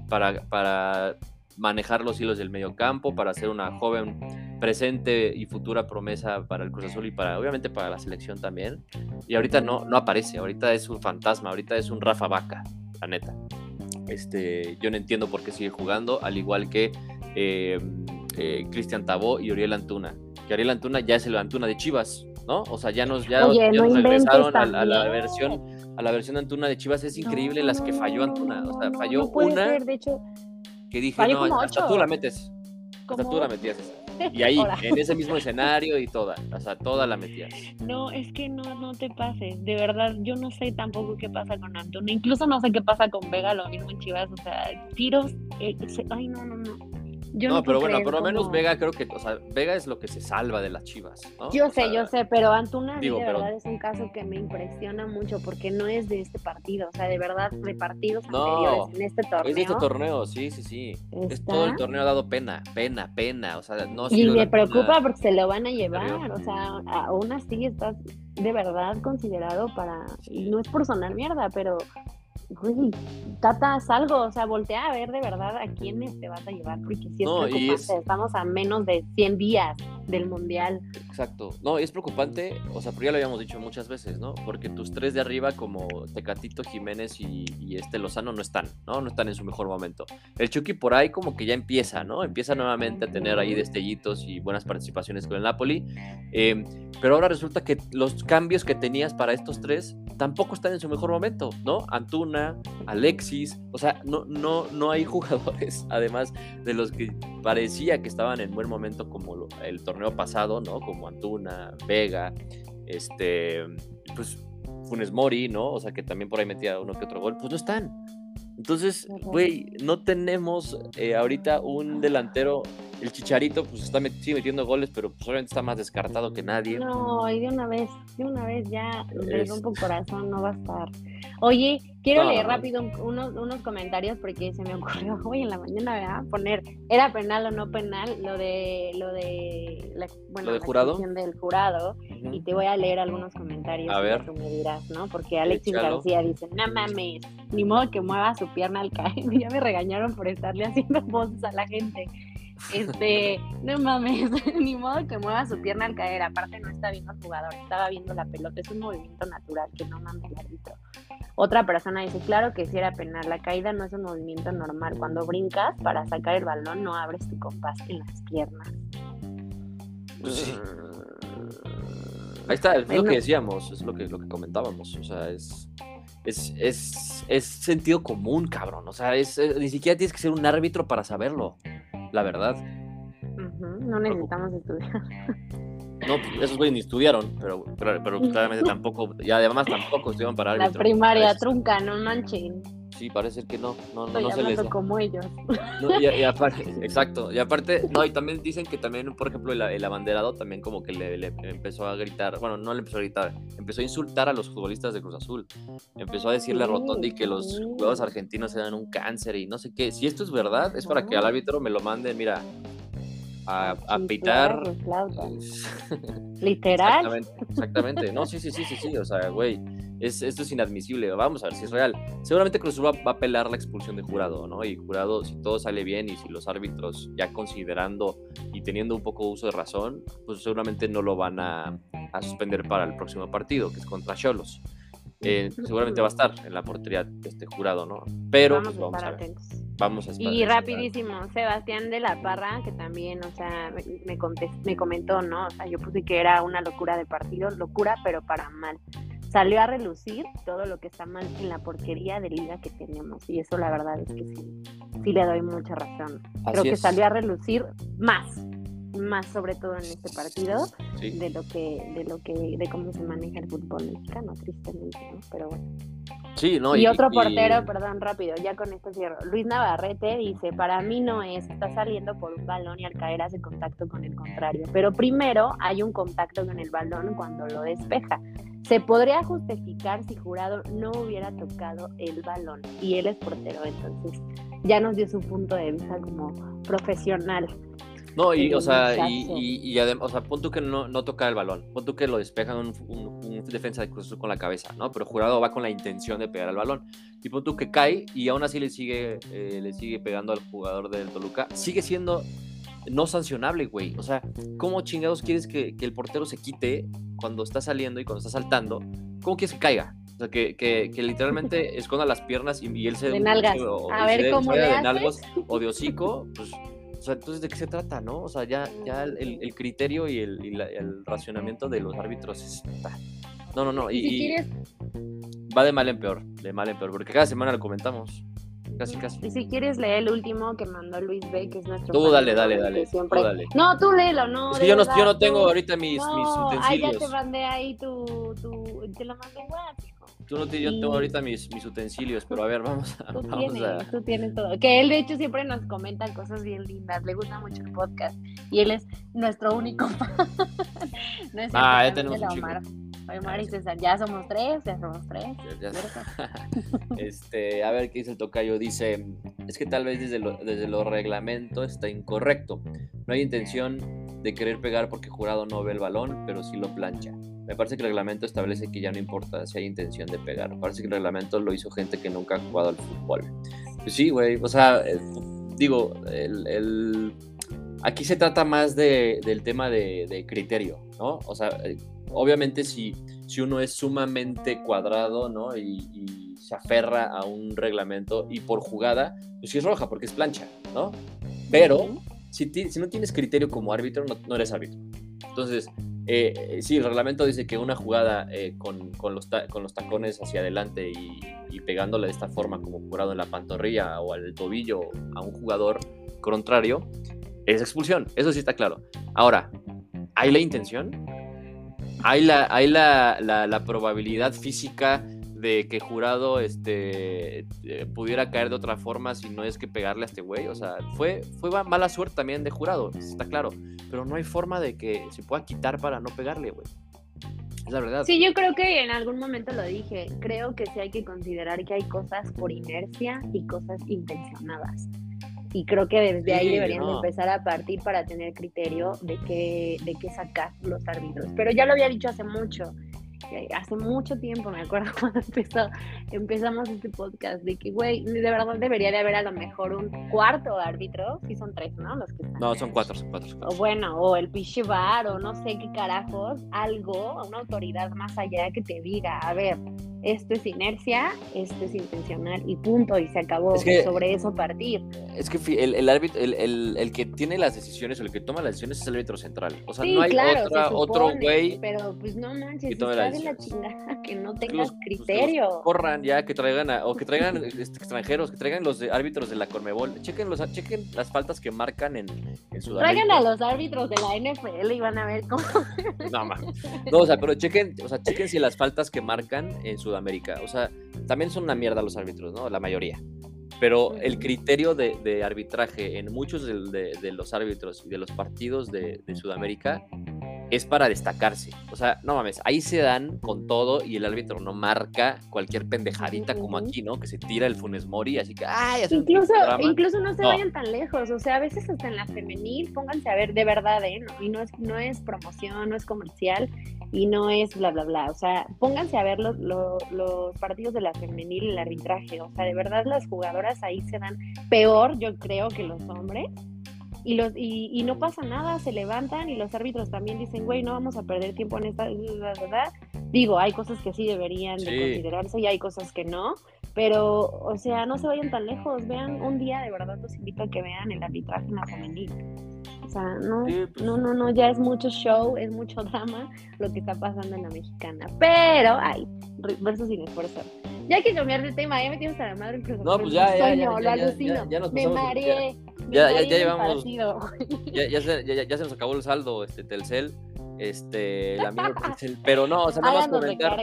para, para manejar los hilos del medio campo, para ser una joven presente y futura promesa para el Cruz Azul y para obviamente para la selección también. Y ahorita no, no aparece, ahorita es un fantasma, ahorita es un Rafa Vaca, la neta. Este, yo no entiendo por qué sigue jugando, al igual que eh, eh, Cristian Tabó y Oriel Antuna. Que Oriel Antuna ya es el Antuna de Chivas, ¿no? O sea, ya nos, ya, regresaron a, la versión a la versión Antuna de Chivas. Es increíble las que falló Antuna. O sea, falló una. de hecho, que dije, no, hasta tú la metes. Hasta tú la metías <laughs> Y ahí, en ese mismo escenario y toda, o sea, toda la metías. No, es que no, no te pases. De verdad, yo no sé tampoco qué pasa con Antonio. Incluso no sé qué pasa con Vega, lo mismo en Chivas. O sea, tiros. Eh, ay, no, no, no no, pero bueno, por lo menos Vega creo que, o sea, Vega es lo que se salva de las chivas, ¿no? Yo sé, yo sé, pero Antuna de verdad es un caso que me impresiona mucho porque no es de este partido, o sea, de verdad, de partidos anteriores en este torneo. Es de este torneo, sí, sí, sí. Es todo el torneo ha dado pena, pena, pena, o sea, no Y me preocupa porque se lo van a llevar, o sea, aún así estás de verdad considerado para, y no es por sonar mierda, pero güey, Tata, algo, o sea, voltea a ver de verdad a quién te vas a llevar, porque si es preocupante, estamos a menos de 100 días del Mundial. Exacto, no, es preocupante, o sea, pero ya lo habíamos dicho muchas veces, ¿no? Porque tus tres de arriba, como Tecatito, Jiménez y, este Lozano, no están, ¿no? No están en su mejor momento. El Chucky por ahí como que ya empieza, ¿no? Empieza nuevamente a tener ahí destellitos y buenas participaciones con el Napoli, em, pero ahora resulta que los cambios que tenías para estos tres tampoco están en su mejor momento, ¿no? Antuna, Alexis, o sea, no, no, no hay <laughs> jugadores, además de los que parecía que estaban en buen momento como el torneo pasado, ¿no? Como Antuna, Vega, este, pues Funes Mori, ¿no? O sea, que también por ahí metía uno que otro gol, pues no están. Entonces, güey, no tenemos eh, ahorita un delantero el Chicharito pues está sigue metiendo goles, pero pues obviamente está más descartado que nadie. No, y de una vez, de una vez ya le rompo corazón, no va a estar. Oye, quiero leer rápido unos, unos comentarios porque se me ocurrió <laughs> hoy en la mañana, ¿verdad? Poner, ¿era penal o no penal? Lo de, lo de, la, bueno, del jurado? del jurado. Y te voy a leer algunos comentarios. A ver. Tú me dirás, ¿no? Porque Alexis García dice, no mames, ni modo que mueva su pierna al <laughs> caer. ya me regañaron por estarle haciendo <laughs> voces a la gente. Este, no mames, <laughs> ni modo que mueva su pierna al caer. Aparte, no está viendo al jugador, estaba viendo la pelota. Es un movimiento natural que no mames el árbitro. Otra persona dice: Claro que si era penal. La caída no es un movimiento normal. Cuando brincas para sacar el balón, no abres tu compás en las piernas. Pues Ahí está, es lo que decíamos, es lo que, lo que comentábamos. O sea, es. Es, es, es, sentido común, cabrón. O sea, es, ni siquiera tienes que ser un árbitro para saberlo la verdad. No necesitamos estudiar. <laughs> No, pues, esos güeyes ni estudiaron, pero, pero, <laughs> claramente tampoco, y además tampoco estudiaron para árbitro. La primaria trunca, no manchen. Sí, parece que no, no, no, Estoy no se les da. como ellos. No, y, y aparte, exacto, y aparte, no, y también dicen que también, por ejemplo, el, el abanderado también como que le, le empezó a gritar, bueno, no le empezó a gritar, empezó a insultar a los futbolistas de Cruz Azul, empezó a decirle a Rotondi que los jugadores argentinos eran un cáncer y no sé qué, si esto es verdad, es para que al árbitro me lo mande, mira, a, a pitar. <laughs> Literal. Exactamente, exactamente. No, sí, sí, sí, sí, sí. O sea, güey, es, esto es inadmisible. Vamos a ver si es real. Seguramente Cruz Azul va, va a apelar la expulsión de jurado, ¿no? Y jurado, si todo sale bien y si los árbitros ya considerando y teniendo un poco uso de razón, pues seguramente no lo van a, a suspender para el próximo partido, que es contra Cholos. Eh, seguramente va a estar en la portería de este jurado, ¿no? Pero vamos pues, a vamos a ver. atentos. Vamos a. Y rapidísimo, Sebastián de la Parra, que también, o sea, me, me, me comentó, ¿no? O sea, yo puse que era una locura de partido, locura, pero para mal. Salió a relucir todo lo que está mal en la porquería de liga que tenemos. Y eso la verdad es que sí, sí le doy mucha razón. Creo Así que es. salió a relucir más, más sobre todo en este partido, Sí. de lo que, de lo que, de cómo se maneja el fútbol mexicano, tristemente, ¿no? Pero bueno. Sí, no, y, otro y- portero, perdón, rápido, ya con esto cierro. Luis Navarrete dice, para mí no es, está saliendo por un balón y al caer hace contacto con el contrario. Pero primero hay un contacto con el balón cuando lo despeja. Se podría justificar si Jurado no hubiera tocado el balón. Y él es portero, entonces ya nos dio su punto de vista como profesional. No, y, o sea, y, muchacho. y, y adem- o sea, pon tú que no, no toca el balón, pon tú que lo despejan un, un- un defensa de Cruz con la cabeza, ¿no? Pero Jurado va con la intención de pegar al balón. Y pon tú que cae y aún así le sigue, eh, le sigue pegando al jugador del Toluca. Sigue siendo no sancionable, güey. O sea, ¿cómo chingados quieres que, que el portero se quite cuando está saliendo y cuando está saltando? ¿Cómo quieres que caiga? O sea, que, que, que literalmente <laughs> esconda las piernas y, y él se... De nalgas. o- A ver se cómo se de <laughs> o de hocico, pues... O sea, entonces, ¿de qué se trata, no? O sea, ya, ya el, el criterio y, el, y la- el racionamiento de los árbitros está... No, no, no. Y, si quieres, va de mal en peor, de mal en peor, porque cada semana lo comentamos. Casi, casi. y si quieres leer el último que mandó Luis B, que es nuestro Tú dale, dale, dale. tú dale. No, tú léelo, no. Es que yo no, yo no tengo ahorita mis, mis No, ay, utensilios. ya te mandé ahí tu, tu, te lo mandé en WhatsApp. Tú no te, yo tengo ahorita mis, mis utensilios, pero a ver, vamos a. Tú <laughs> Vamos tienes, a... tú tienes todo. Que él de hecho siempre nos comenta cosas bien lindas, le gusta mucho el podcast y él es nuestro único <laughs> fan. No es Ah, ya tenemos un el Y César, ya somos tres, ya somos tres. Ya- ya- ¿cierto? <laughs> Este, a ver qué dice el tocayo. Dice: Es que tal vez desde, lo- desde los reglamentos está incorrecto. No hay intención de querer pegar porque jurado no ve el balón, pero sí lo plancha. Me parece que el reglamento establece que ya no importa si hay intención de pegar. Parece que el reglamento lo hizo gente que nunca ha jugado al fútbol. Pues sí, güey. O sea, eh, digo, el, el- aquí se trata más de- del tema de, de criterio, ¿no? O sea, eh, obviamente si, si uno es sumamente cuadrado, ¿no? Y, y se aferra a un reglamento y por jugada, pues sí es roja porque es plancha, ¿no? Pero si, ti- si no tienes criterio como árbitro, no, no eres árbitro. Entonces, eh, eh, sí, el reglamento dice que una jugada eh, con, con los con los tacones hacia adelante y, y pegándole de esta forma como jurado en la pantorrilla o al tobillo a un jugador contrario, es expulsión. Eso sí está claro. Ahora, ¿hay la intención? ¿Hay la, hay la, la- probabilidad física de que jurado este, eh, pudiera caer de otra forma si no es que pegarle a este güey? O sea, fue, fue ma- mala suerte también de jurado, está claro. Pero no hay forma de que se pueda quitar para no pegarle, güey. Es la verdad. Sí, yo creo que en algún momento lo dije. Creo que sí hay que considerar que hay cosas por inercia y cosas intencionadas. Y creo que desde ahí Sí, deberían de no. empezar a partir para tener criterio de qué, de qué sacar los árbitros. Pero ya lo había dicho hace mucho. Hace mucho tiempo, me acuerdo <laughs> cuando empezó, empezamos este podcast, de que, güey, de verdad debería de haber a lo mejor un cuarto árbitro, si son tres, ¿no? Los que están No, son cuatro, son cuatro. son o cuatro. bueno, o el pinche bar, o no sé qué carajos, algo, una autoridad más allá que te diga, a ver, esto es inercia, esto es intencional y punto, y se acabó. Es que- sobre eso partir. Es que el, el árbitro, el, el- el que tiene las decisiones o el que toma las decisiones es el árbitro central. O sea, sí, no hay claro, otra, se otro güey Pero pues no manches, que tome la chingada que no tengas los- pues, los criterio. corran ya, que traigan a- o que traigan este, extranjeros, que traigan los de- árbitros de la Cormebol. Chequen, los, chequen las faltas que marcan en, en Sudamérica. Traigan a los árbitros de la NFL y van a ver cómo. No, mames. <laughs> No, o sea, pero chequen, o sea, chequen si las faltas que marcan en Sudamérica Sudamérica. O sea, también son una mierda los árbitros, ¿no? La mayoría. Pero el criterio de, arbitraje en muchos de, los árbitros y de los partidos de, Sudamérica es para destacarse. O sea, no mames, ahí se dan con todo y el árbitro no marca cualquier pendejadita como aquí, ¿no? Que se tira el Funes Mori, así que, ¡ay! incluso, incluso no se vayan tan lejos, o sea, a veces hasta en la femenil, pónganse a ver de verdad, ¿eh? Y no es, no es promoción, no es comercial y no es bla, bla, bla. O sea, pónganse a ver los, los, los partidos de la femenil el arbitraje. O sea, de verdad las jugadoras ahí se dan peor, yo creo, que los hombres y, los, y, no pasa nada, se levantan y los árbitros también dicen, güey, no vamos a perder tiempo en esta, ¿verdad? Digo, hay cosas que sí deberían de considerarse y hay cosas que no, pero, o sea, no se vayan tan lejos, vean un día, de verdad los invito a que vean el arbitraje en la femenil. O sea, no, pues no, no, no, ya es mucho show, es mucho <laughs> drama lo que está pasando en la mexicana. Pero, ay, versus sin esfuerzo. Ya hay que cambiar de tema, ya me tienes a la madre. No, pues ya, ya, ya, lo alucino. me mareé ya, ya, ya llevamos. Ya, ya, se, ya, ya, se nos acabó el saldo, este Telcel. Este, <laughs> Telcel. Pero no, o sea, nada más comentar.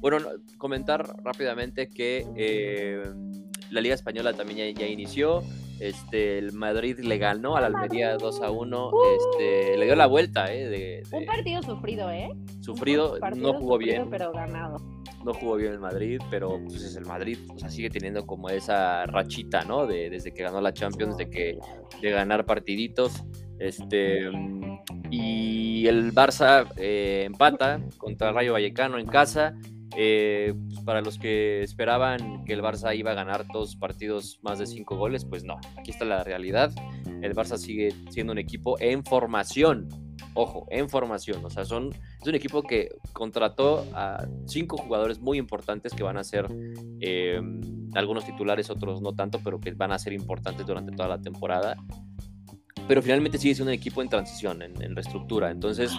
Bueno, comentar rápidamente que eh, la Liga Española también ya, inició. Este, el Madrid le ganó a la Almería 2 a 1. Este, le dio la vuelta, ¿eh? De, Un partido sufrido, ¿eh? Sufrido, no jugó bien. Pero ganado no jugó bien el Madrid, pero pues es el Madrid, sigue teniendo como esa rachita, ¿no? De, desde que ganó la Champions, de que de ganar partiditos. Este, y el Barça eh, empata contra Rayo Vallecano en casa. Eh, pues, para los que esperaban que el Barça iba a ganar todos partidos más de cinco goles, pues no, aquí está la realidad. El Barça sigue siendo un equipo en formación, ojo, en formación. O sea, son, es un equipo que contrató a cinco jugadores muy importantes que van a ser eh, algunos titulares, otros no tanto, pero que van a ser importantes durante toda la temporada. Pero finalmente sigue siendo un equipo en transición, en, reestructura. Entonces,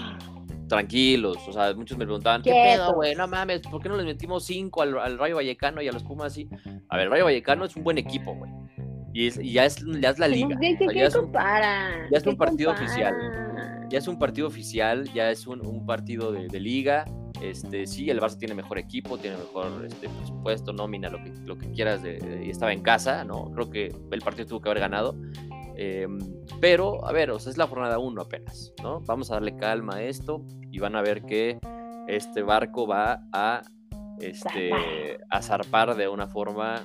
tranquilos. O sea, muchos me preguntaban, ¿qué, pedo, güey? No mames, ¿por qué no les metimos cinco al, Rayo Vallecano y a los Pumas así? A ver, Rayo Vallecano es un buen equipo, güey. Y, ya, es, ya es la liga. ¿Qué, ya, es un, ya es un partido oficial ya es un partido oficial, ya es un, partido de, liga. Este, sí, el Barça tiene mejor equipo, tiene mejor este, presupuesto, nómina, lo que, lo que quieras, y estaba en casa, ¿no? Creo que el partido tuvo que haber ganado. Em, pero, a ver, o sea, es la jornada 1 apenas, ¿no? Vamos a darle calma a esto y van a ver que este barco va a, este, a zarpar de una forma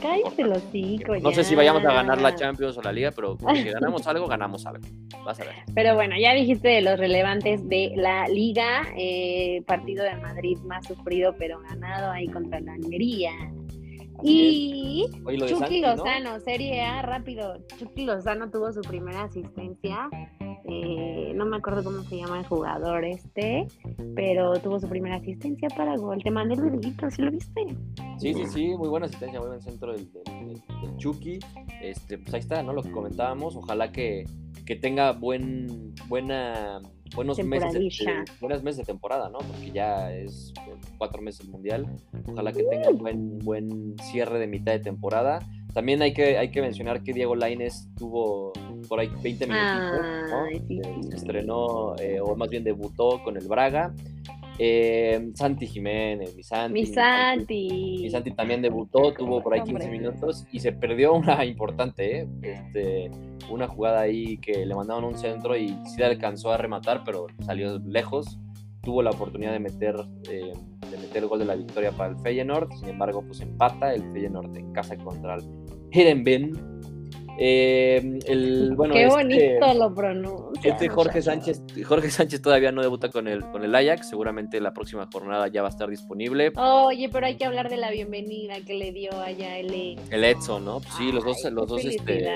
Cállate los chicos. No sé si vayamos a ganar la Champions o la Liga, pero si ganamos algo, ganamos algo. Vas a ver. Pero bueno, ya dijiste de los relevantes de la Liga. Eh, partido de Madrid más sufrido, pero ganado ahí contra la Almería. Y Chucky Lozano, Serie A, rápido. Chucky Lozano tuvo su primera asistencia eh, no me acuerdo cómo se llama el jugador este, pero tuvo su primera asistencia para gol. Te mandé el videito, ¿sí lo viste? Sí, sí, sí, muy buena asistencia, muy buen centro del, Chucky. Este, pues ahí está, ¿no? Lo que comentábamos. Ojalá que, que tenga buen, buena, buenos meses de, buenas meses de temporada, ¿no? Porque ya es cuatro meses mundial. Ojalá que tenga buen, buen cierre de mitad de temporada. También hay que, hay que mencionar que Diego Laines tuvo por ahí 20 minutos, ¿no? Eh, se estrenó, eh, o más bien debutó con el Braga. Eh, Santi Jiménez, mi Santi. Mi Santi. Mi Santi también debutó, tuvo por ahí 15 minutos y se perdió una <laughs> importante, ¿eh? este, una jugada ahí que le mandaron un centro y sí alcanzó a rematar, pero salió lejos. Tuvo la oportunidad de meter, de meter el gol de la victoria para el Feyenoord, sin embargo, pues empata el Feyenoord en casa contra el Herenben eh, el, <laughs> bueno, Qué este bonito lo pronuncia. Este Jorge Sánchez, Jorge Sánchez todavía no debuta con el, con el Ajax, seguramente la próxima jornada ya va a estar disponible. Oye, pero hay que hablar de la bienvenida que le dio allá el El Edson, ¿no? sí, los dos, los dos, este.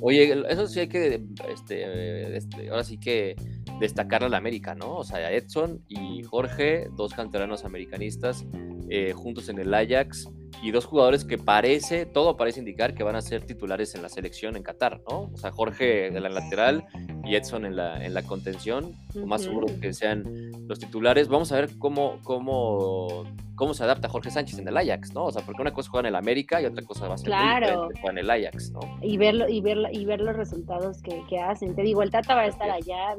Oye, eso sí hay que, este, este, ahora sí que destacar a la América, ¿no? O sea, Edson y Jorge, dos canteranos americanistas, eh, juntos en el Ajax y dos jugadores que parece, todo parece indicar que van a ser titulares en la selección en Qatar, ¿no? O sea, Jorge de la lateral y Edson en la, en la contención, lo más seguro que sean los titulares. Vamos a ver cómo, cómo, cómo se adapta Jorge Sánchez en el Ajax, ¿no? O sea, porque una cosa juega en el América y otra cosa va a ser claro. en el Ajax, ¿no? Y verlo, y ver, y ver los resultados que, que hacen. Te digo, el Tata va a estar allá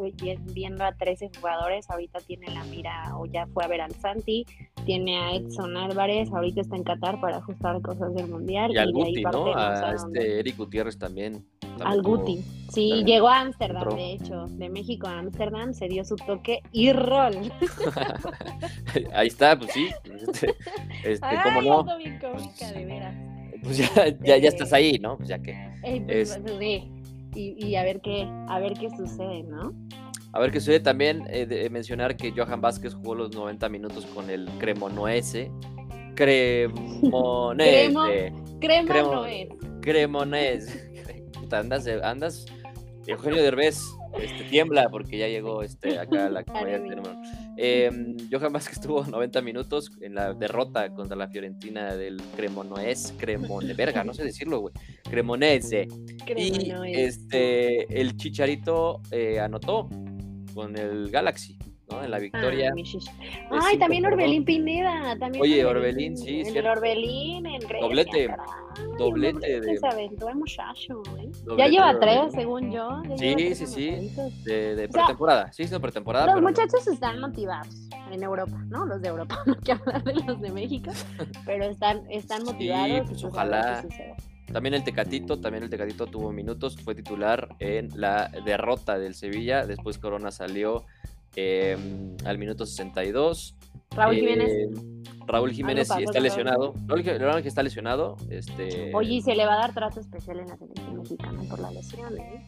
viendo a 13 jugadores, ahorita tiene la mira o ya fue a ver al Santi, tiene a Edson Álvarez, ahorita está en Qatar para ajustar cosas del Mundial. Y al ahí Guti, ¿no? A dónde. este Eric Gutiérrez también. también Al Guti. Sí, también llegó a Ámsterdam, de hecho, de México a Ámsterdam, se dio su toque y rol. <laughs> Ahí está, pues sí. Este, este, Ay, ¿cómo no? ando bien cómica, de veras. Pues ya, ya, ya estás ahí, ¿no? Pues ya que. Ey, pues, Es- sí. Y, y a ver qué, a ver qué sucede, ¿no? A ver qué sucede también. eh, de- mencionar que Johan Vázquez jugó los 90 minutos con el Cremonese. Cremonese. Cremo- es. Cremonese. <laughs> Andas, andas. Eugenio Derbez este, tiembla porque ya llegó este, acá a la Cremonese. Eh, Johan Vázquez tuvo 90 minutos en la derrota contra la Fiorentina del Cremonese. Cremone, verga, no sé decirlo, güey. Cremonese. Crema Y este, el Chicharito eh, anotó con el Galaxy, ¿no? En la victoria. Ah, Ay, también. Orbelín Pineda. También Oye, Orbelín, sí, El. Orbelín en Grecia, Doblete, caray, doblete de- Se aventó el muchacho, ¿eh? Ya Doblete lleva de tres, Orbelín. según yo. ya Sí, lleva sí, sí. De, de O sea, pretemporada, sí, sí, de pretemporada. Los pero- muchachos están motivados en Europa, ¿no? Los de Europa, <laughs> no quiero hablar de los de México, pero están, están Sí, motivados. pues, a ver ojalá. sucede. También el Tecatito, también el Tecatito tuvo minutos, fue titular en la derrota del Sevilla. Después Corona salió eh, al minuto 62. Raúl Eh, Jiménez. Raúl Jiménez sí está lesionado. Raúl que está lesionado. Este, Oye, y se le va a dar trato especial en la selección mexicana por la lesión, ¿eh?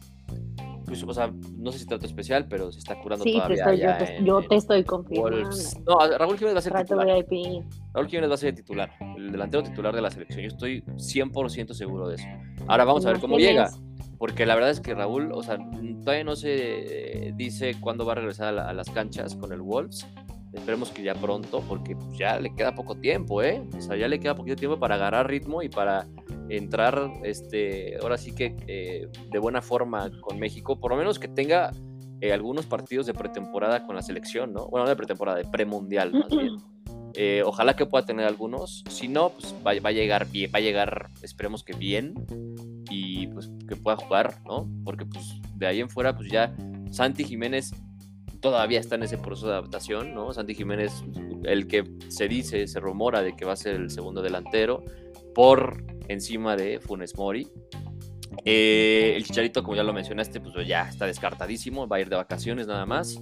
O sea, no sé si trato especial, pero se está curando Sí, te todavía. estoy, yo, te, en- yo en te estoy confirmando. Wolves. No, Raúl Jiménez va a ser Trato titular. VIP. Raúl Jiménez va a ser titular, el delantero titular de la selección. Yo estoy 100% seguro de eso. Ahora vamos a ver cómo llega. Porque la verdad es que Raúl, o sea, todavía no se dice cuándo va a regresar a, la- a las canchas con el Wolves. Esperemos que ya pronto, porque ya le queda poco tiempo, ¿eh? O sea, ya le queda poquito tiempo para agarrar ritmo y para entrar, este, ahora sí que eh, de buena forma con México. Por lo menos que tenga eh, algunos partidos de pretemporada con la selección, ¿no? Bueno, no de pretemporada, de premundial, más bien. Eh, ojalá que pueda tener algunos. Si no, pues va, va a llegar bien, va a llegar, esperemos que bien y pues que pueda jugar, ¿no? Porque pues de ahí en fuera, pues ya Santi Jiménez todavía está en ese proceso de adaptación, ¿no? Santi Jiménez, el que se dice, se rumora de que va a ser el segundo delantero por encima de Funes Mori. Eh, el Chicharito, como ya lo mencionaste, pues ya está descartadísimo, va a ir de vacaciones nada más.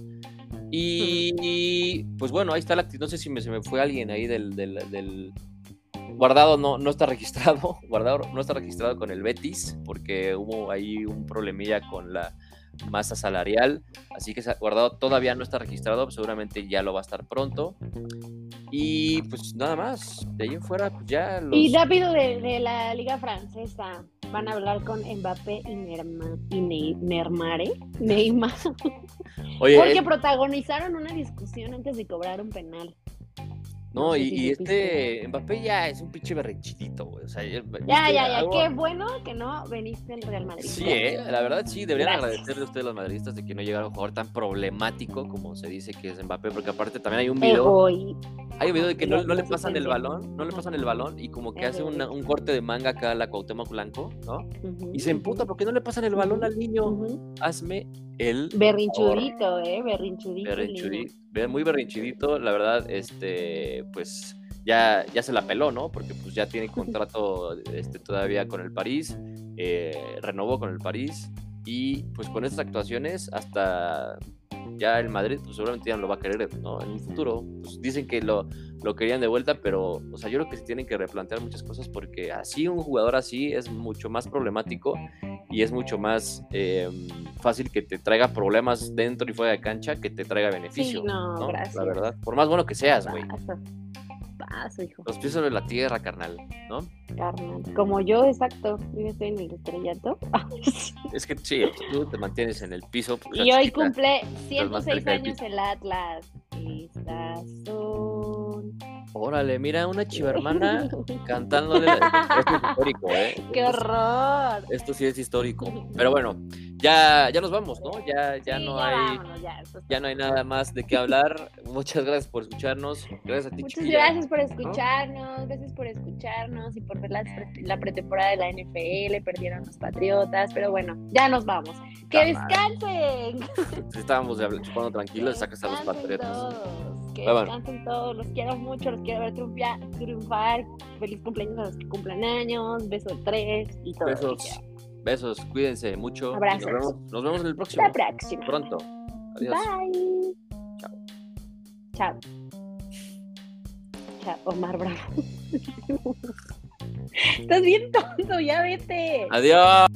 Y <laughs> pues bueno, ahí está la. No sé si me, se me fue alguien ahí del, del, del- Guardado no, no está <laughs> registrado. Guardado no está registrado con el Betis porque hubo ahí un problemilla con la masa salarial. Así que Guardado todavía no está registrado. Seguramente ya lo va a estar pronto. Y pues nada más. De ahí en fuera, pues ya los. Y rápido de, de la Liga Francesa. Van a hablar con Mbappé y, Neymar, y Neymar, ¿eh? Neymar. Oye, Porque eh, protagonizaron una discusión antes de cobrar un penal. No, y, y este Mbappé ya es un pinche berrinchidito, güey. O sea, ya, Ya, ¿viste ya, ya. algo? Qué bueno que no veniste al Real Madrid. Sí, eh, la verdad sí, deberían Gracias. agradecerle a ustedes los madridistas de que no llegara un jugador tan problemático como se dice que es Mbappé, porque aparte también hay un video, Egoí. hay un video de que no, le pasan el balón, no le pasan el balón y como que hace una- un corte de manga acá a la Cuauhtémoc Blanco, ¿no? Y se emputa, ¿por qué no le pasan el balón al niño? ujú. Hazme el Berrinchudito, ¿eh? Berrinchudito. berrinchudito, muy berrinchudito, la verdad, este, pues ya, ya se la peló, ¿no? Porque pues ya tiene contrato este, todavía con el París, eh, renovó con el París y pues con estas actuaciones hasta ya el Madrid pues seguramente ya no lo va a querer, ¿no? En un futuro, pues dicen que lo, lo querían de vuelta, pero, o sea, yo creo que se tienen que replantear muchas cosas porque así un jugador así es mucho más problemático y es mucho más eh, fácil que te traiga problemas dentro y fuera de cancha que te traiga beneficio. Sí, no, ¿no? gracias. La verdad, por más bueno que seas, güey. Paso. Paso, hijo. Los pies sobre la tierra, carnal, ¿no? Carnal. Como yo, exacto. Yo estoy en el estrellato. <laughs> Es que sí, tú te mantienes en el piso. pues, y hoy chiquita. cumple más 106 cerca del años el Atlas. Son. Órale, mira, una chivermana <laughs> cantándole. Esto es histórico, ¿eh? <laughs> ¡Qué horror! Esto sí es histórico. <laughs> Pero bueno, ya, ya nos vamos, ¿no? Ya, ya Sí, no ya hay. vámonos, ya, no hay nada más de qué hablar. Muchas gracias por escucharnos. Gracias a ti, Muchas chiquilla. gracias por escucharnos, gracias por escucharnos y por ver la, pre- la pretemporada de la NFL, perdieron los Patriotas, pero bueno, ya nos vamos. ¡Que descansen! Si estábamos chupando tranquilos, sacas a los patriotas. todos. Que Bye, bye. descansen todos, los quiero mucho, los quiero ver triunfar. Feliz cumpleaños a los que cumplan años, beso de tres y todo. Besos. Besos, cuídense mucho. Nos Abrazos. vemos, nos vemos en el próximo. Hasta la próxima. Pronto. Adiós. Bye. Chao. Chao. Chao, Omar Bravo. <laughs> Estás bien tonto, ya vete. Adiós.